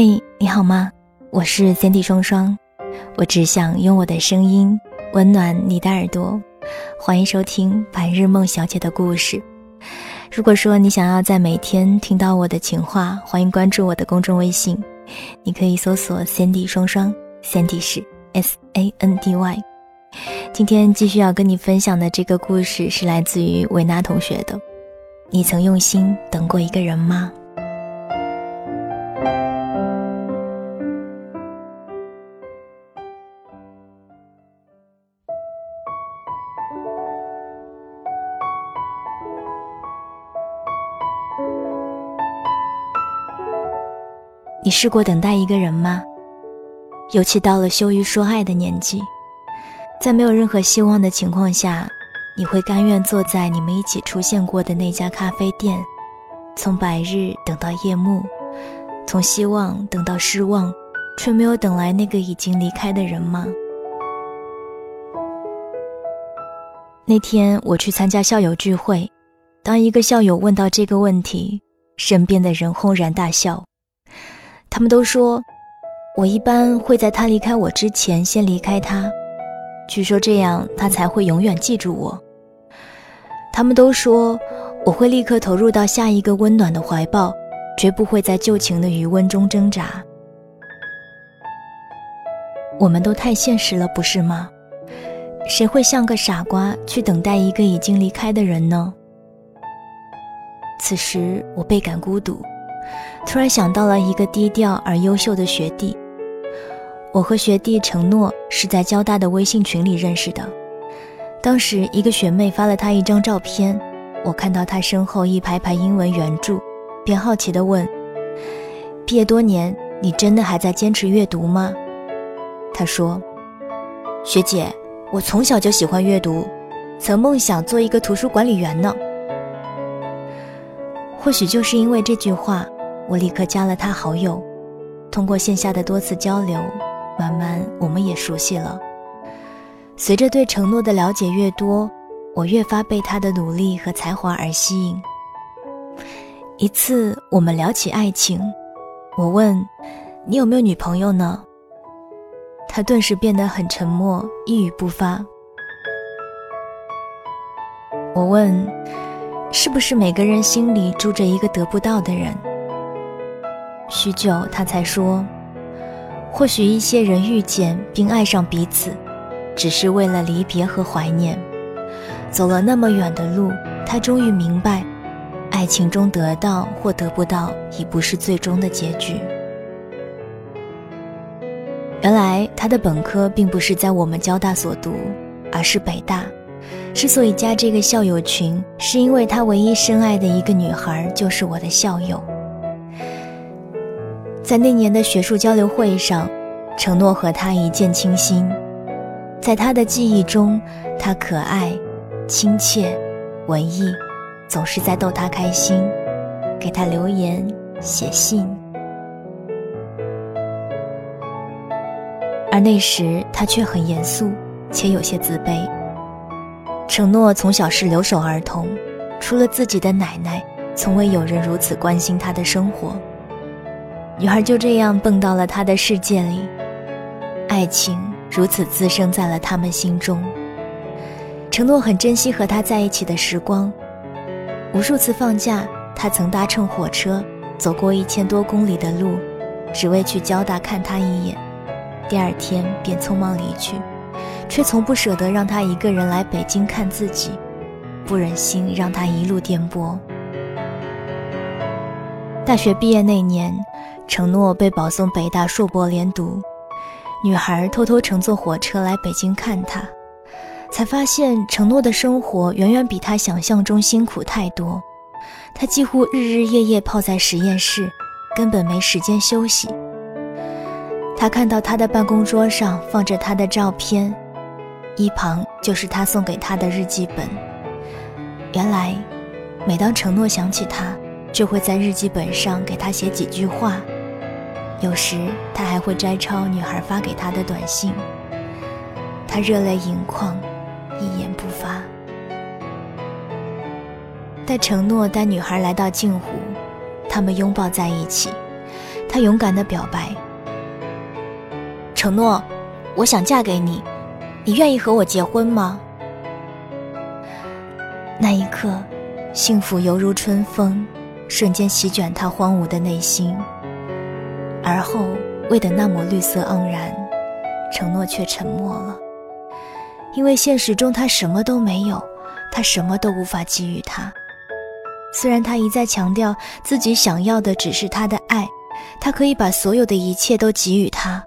嘿，你好吗？我是 Sandy 双双，我只想用我的声音温暖你的耳朵。欢迎收听白日梦小姐的故事。如果说你想要在每天听到我的情话，欢迎关注我的公众微信，你可以搜索 Sandy 双双，Sandy 是 S A N D Y。今天继续要跟你分享的这个故事是来自于维娜同学的。你曾用心等过一个人吗？你试过等待一个人吗？尤其到了羞于说爱的年纪，在没有任何希望的情况下，你会甘愿坐在你们一起出现过的那家咖啡店，从白日等到夜幕，从希望等到失望，却没有等来那个已经离开的人吗？那天我去参加校友聚会，当一个校友问到这个问题，身边的人轰然大笑。他们都说，我一般会在他离开我之前先离开他，据说这样他才会永远记住我。他们都说，我会立刻投入到下一个温暖的怀抱，绝不会在旧情的余温中挣扎。我们都太现实了，不是吗？谁会像个傻瓜去等待一个已经离开的人呢？此时我倍感孤独。突然想到了一个低调而优秀的学弟，我和学弟承诺是在交大的微信群里认识的。当时一个学妹发了他一张照片，我看到他身后一排排英文原著，便好奇地问：“毕业多年，你真的还在坚持阅读吗？”他说：“学姐，我从小就喜欢阅读，曾梦想做一个图书管理员呢。”或许就是因为这句话。我立刻加了他好友，通过线下的多次交流，慢慢我们也熟悉了。随着对承诺的了解越多，我越发被他的努力和才华而吸引。一次我们聊起爱情，我问：“你有没有女朋友呢？”他顿时变得很沉默，一语不发。我问：“是不是每个人心里住着一个得不到的人？”许久，他才说：“或许一些人遇见并爱上彼此，只是为了离别和怀念。走了那么远的路，他终于明白，爱情中得到或得不到，已不是最终的结局。原来他的本科并不是在我们交大所读，而是北大。之所以加这个校友群，是因为他唯一深爱的一个女孩就是我的校友。”在那年的学术交流会上，承诺和他一见倾心。在他的记忆中，他可爱、亲切、文艺，总是在逗他开心，给他留言、写信。而那时他却很严肃，且有些自卑。承诺从小是留守儿童，除了自己的奶奶，从未有人如此关心他的生活。女孩就这样蹦到了他的世界里，爱情如此滋生在了他们心中。承诺很珍惜和他在一起的时光，无数次放假，他曾搭乘火车走过一千多公里的路，只为去交大看他一眼，第二天便匆忙离去，却从不舍得让他一个人来北京看自己，不忍心让他一路颠簸。大学毕业那年。承诺被保送北大硕博连读，女孩偷偷乘坐火车来北京看他。才发现承诺的生活远远比他想象中辛苦太多。他几乎日日夜夜泡在实验室，根本没时间休息。他看到他的办公桌上放着他的照片，一旁就是他送给他的日记本。原来，每当承诺想起他，就会在日记本上给他写几句话。有时他还会摘抄女孩发给他的短信。他热泪盈眶，一言不发。待承诺带女孩来到镜湖，他们拥抱在一起。他勇敢地表白。承诺，我想嫁给你，你愿意和我结婚吗？那一刻，幸福犹如春风，瞬间席卷他荒芜的内心。而后，为的那抹绿色盎然，承诺却沉默了。因为现实中他什么都没有，他什么都无法给予他。虽然他一再强调自己想要的只是他的爱，他可以把所有的一切都给予他。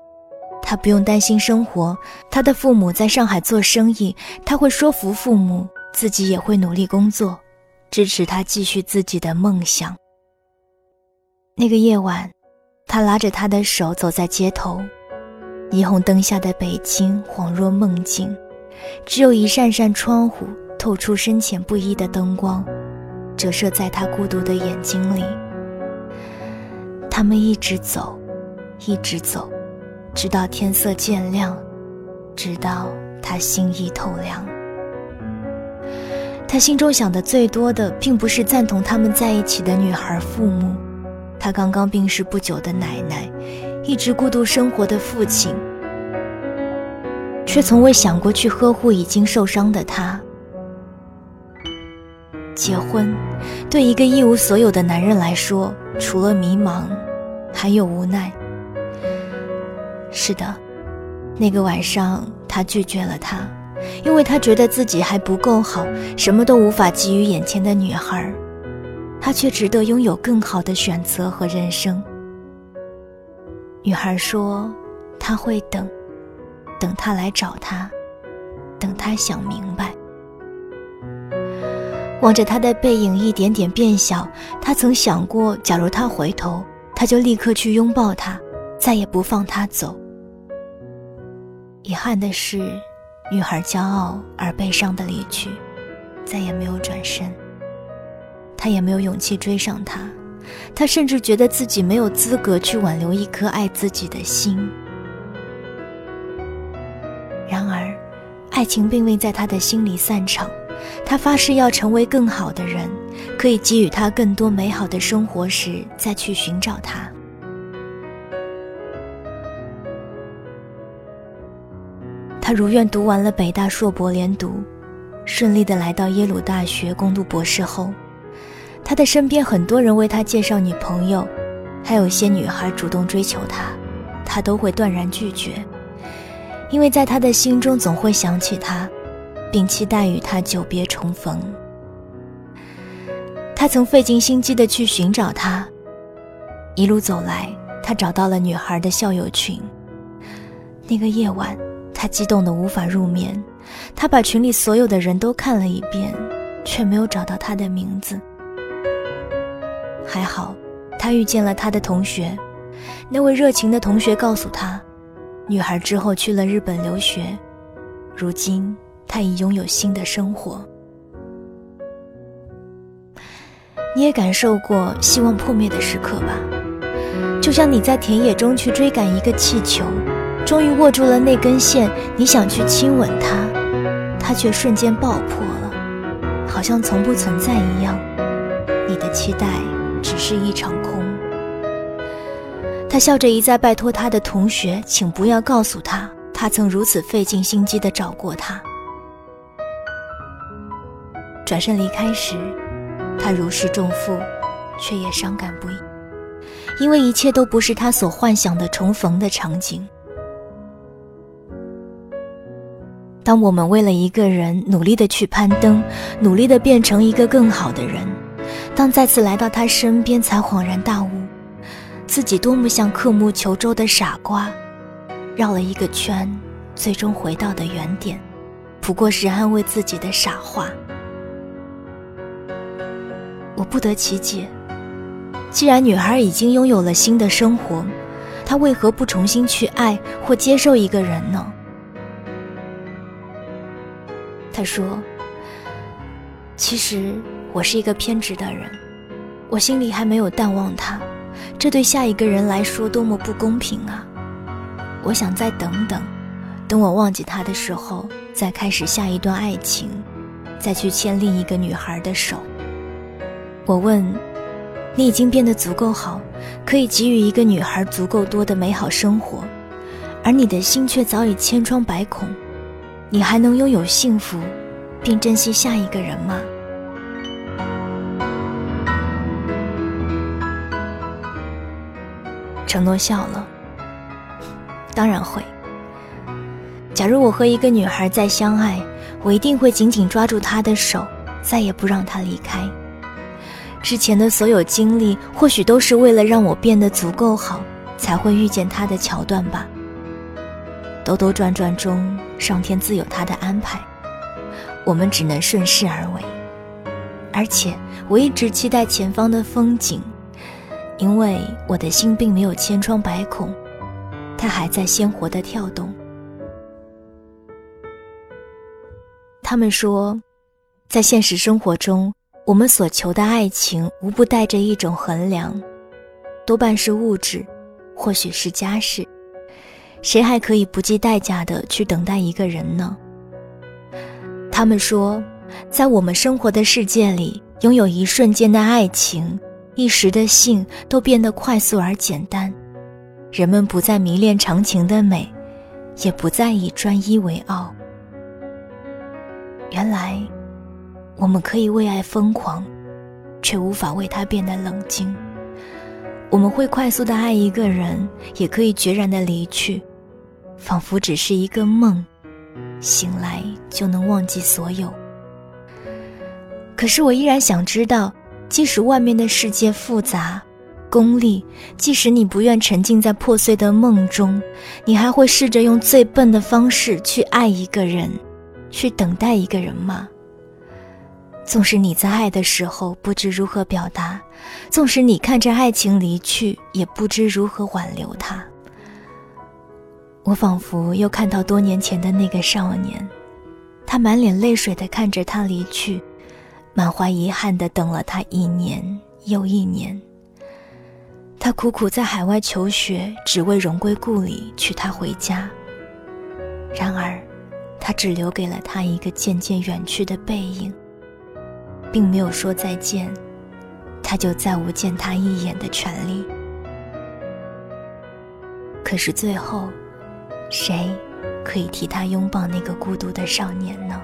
他不用担心生活，他的父母在上海做生意，他会说服父母，自己也会努力工作，支持他继续自己的梦想。那个夜晚，他拉着她的手走在街头，霓虹灯下的北京恍若梦境，只有一扇扇窗户透出深浅不一的灯光，折射在他孤独的眼睛里。他们一直走，一直走。直到天色渐亮，直到他心意透凉。他心中想的最多的，并不是赞同他们在一起的女孩父母，他刚刚病逝不久的奶奶，一直孤独生活的父亲，却从未想过去呵护已经受伤的他。结婚，对一个一无所有的男人来说，除了迷茫，还有无奈。是的，那个晚上他拒绝了她，因为他觉得自己还不够好，什么都无法给予眼前的女孩，他却值得拥有更好的选择和人生。女孩说：“他会等，等他来找他，等他想明白。”望着他的背影一点点变小，他曾想过，假如他回头，他就立刻去拥抱他，再也不放他走。遗憾的是，女孩骄傲而悲伤的离去，再也没有转身。他也没有勇气追上她，他甚至觉得自己没有资格去挽留一颗爱自己的心。然而，爱情并未在他的心里散场，他发誓要成为更好的人，可以给予他更多美好的生活时，再去寻找他。他如愿读完了北大硕博连读，顺利的来到耶鲁大学攻读博士后。他的身边很多人为他介绍女朋友，还有一些女孩主动追求他，他都会断然拒绝，因为在他的心中总会想起他，并期待与他久别重逢。他曾费尽心机的去寻找她，一路走来，他找到了女孩的校友群。那个夜晚。他激动得无法入眠，他把群里所有的人都看了一遍，却没有找到他的名字。还好，他遇见了他的同学，那位热情的同学告诉他，女孩之后去了日本留学，如今她已拥有新的生活。你也感受过希望破灭的时刻吧？就像你在田野中去追赶一个气球。终于握住了那根线，你想去亲吻它，它却瞬间爆破了，好像从不存在一样。你的期待只是一场空。他笑着一再拜托他的同学，请不要告诉他，他曾如此费尽心机地找过他。转身离开时，他如释重负，却也伤感不已，因为一切都不是他所幻想的重逢的场景。当我们为了一个人努力的去攀登，努力的变成一个更好的人，当再次来到他身边，才恍然大悟，自己多么像刻木求舟的傻瓜，绕了一个圈，最终回到的原点，不过是安慰自己的傻话。我不得其解，既然女孩已经拥有了新的生活，她为何不重新去爱或接受一个人呢？他说：“其实我是一个偏执的人，我心里还没有淡忘他，这对下一个人来说多么不公平啊！我想再等等，等我忘记他的时候，再开始下一段爱情，再去牵另一个女孩的手。”我问：“你已经变得足够好，可以给予一个女孩足够多的美好生活，而你的心却早已千疮百孔。”你还能拥有幸福，并珍惜下一个人吗？承诺笑了。当然会。假如我和一个女孩再相爱，我一定会紧紧抓住她的手，再也不让她离开。之前的所有经历，或许都是为了让我变得足够好，才会遇见她的桥段吧。兜兜转转中，上天自有他的安排，我们只能顺势而为。而且，我一直期待前方的风景，因为我的心并没有千疮百孔，它还在鲜活的跳动。他们说，在现实生活中，我们所求的爱情无不带着一种衡量，多半是物质，或许是家世。谁还可以不计代价的去等待一个人呢？他们说，在我们生活的世界里，拥有一瞬间的爱情、一时的性，都变得快速而简单。人们不再迷恋长情的美，也不再以专一为傲。原来，我们可以为爱疯狂，却无法为他变得冷静。我们会快速的爱一个人，也可以决然的离去。仿佛只是一个梦，醒来就能忘记所有。可是我依然想知道，即使外面的世界复杂、功利，即使你不愿沉浸在破碎的梦中，你还会试着用最笨的方式去爱一个人，去等待一个人吗？纵使你在爱的时候不知如何表达，纵使你看着爱情离去，也不知如何挽留他。我仿佛又看到多年前的那个少年，他满脸泪水地看着他离去，满怀遗憾地等了他一年又一年。他苦苦在海外求学，只为荣归故里，娶她回家。然而，他只留给了他一个渐渐远去的背影，并没有说再见，他就再无见他一眼的权利。可是最后。谁可以替他拥抱那个孤独的少年呢？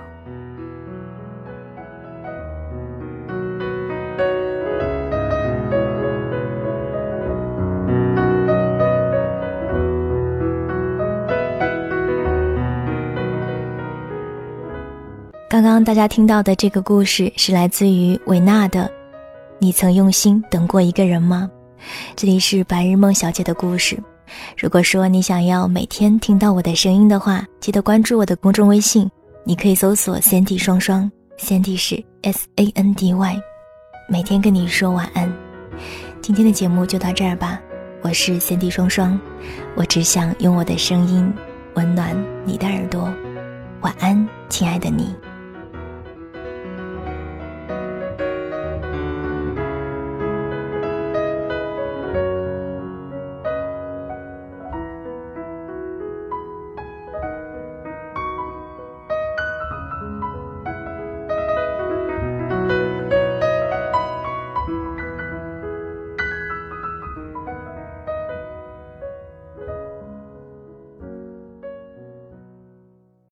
刚刚大家听到的这个故事是来自于维纳的。你曾用心等过一个人吗？这里是白日梦小姐的故事。如果说你想要每天听到我的声音的话，记得关注我的公众微信，你可以搜索 “Sandy 双双 ”，Sandy 是 S A N D Y，每天跟你说晚安。今天的节目就到这儿吧，我是 Sandy 双双，我只想用我的声音温暖你的耳朵，晚安，亲爱的你。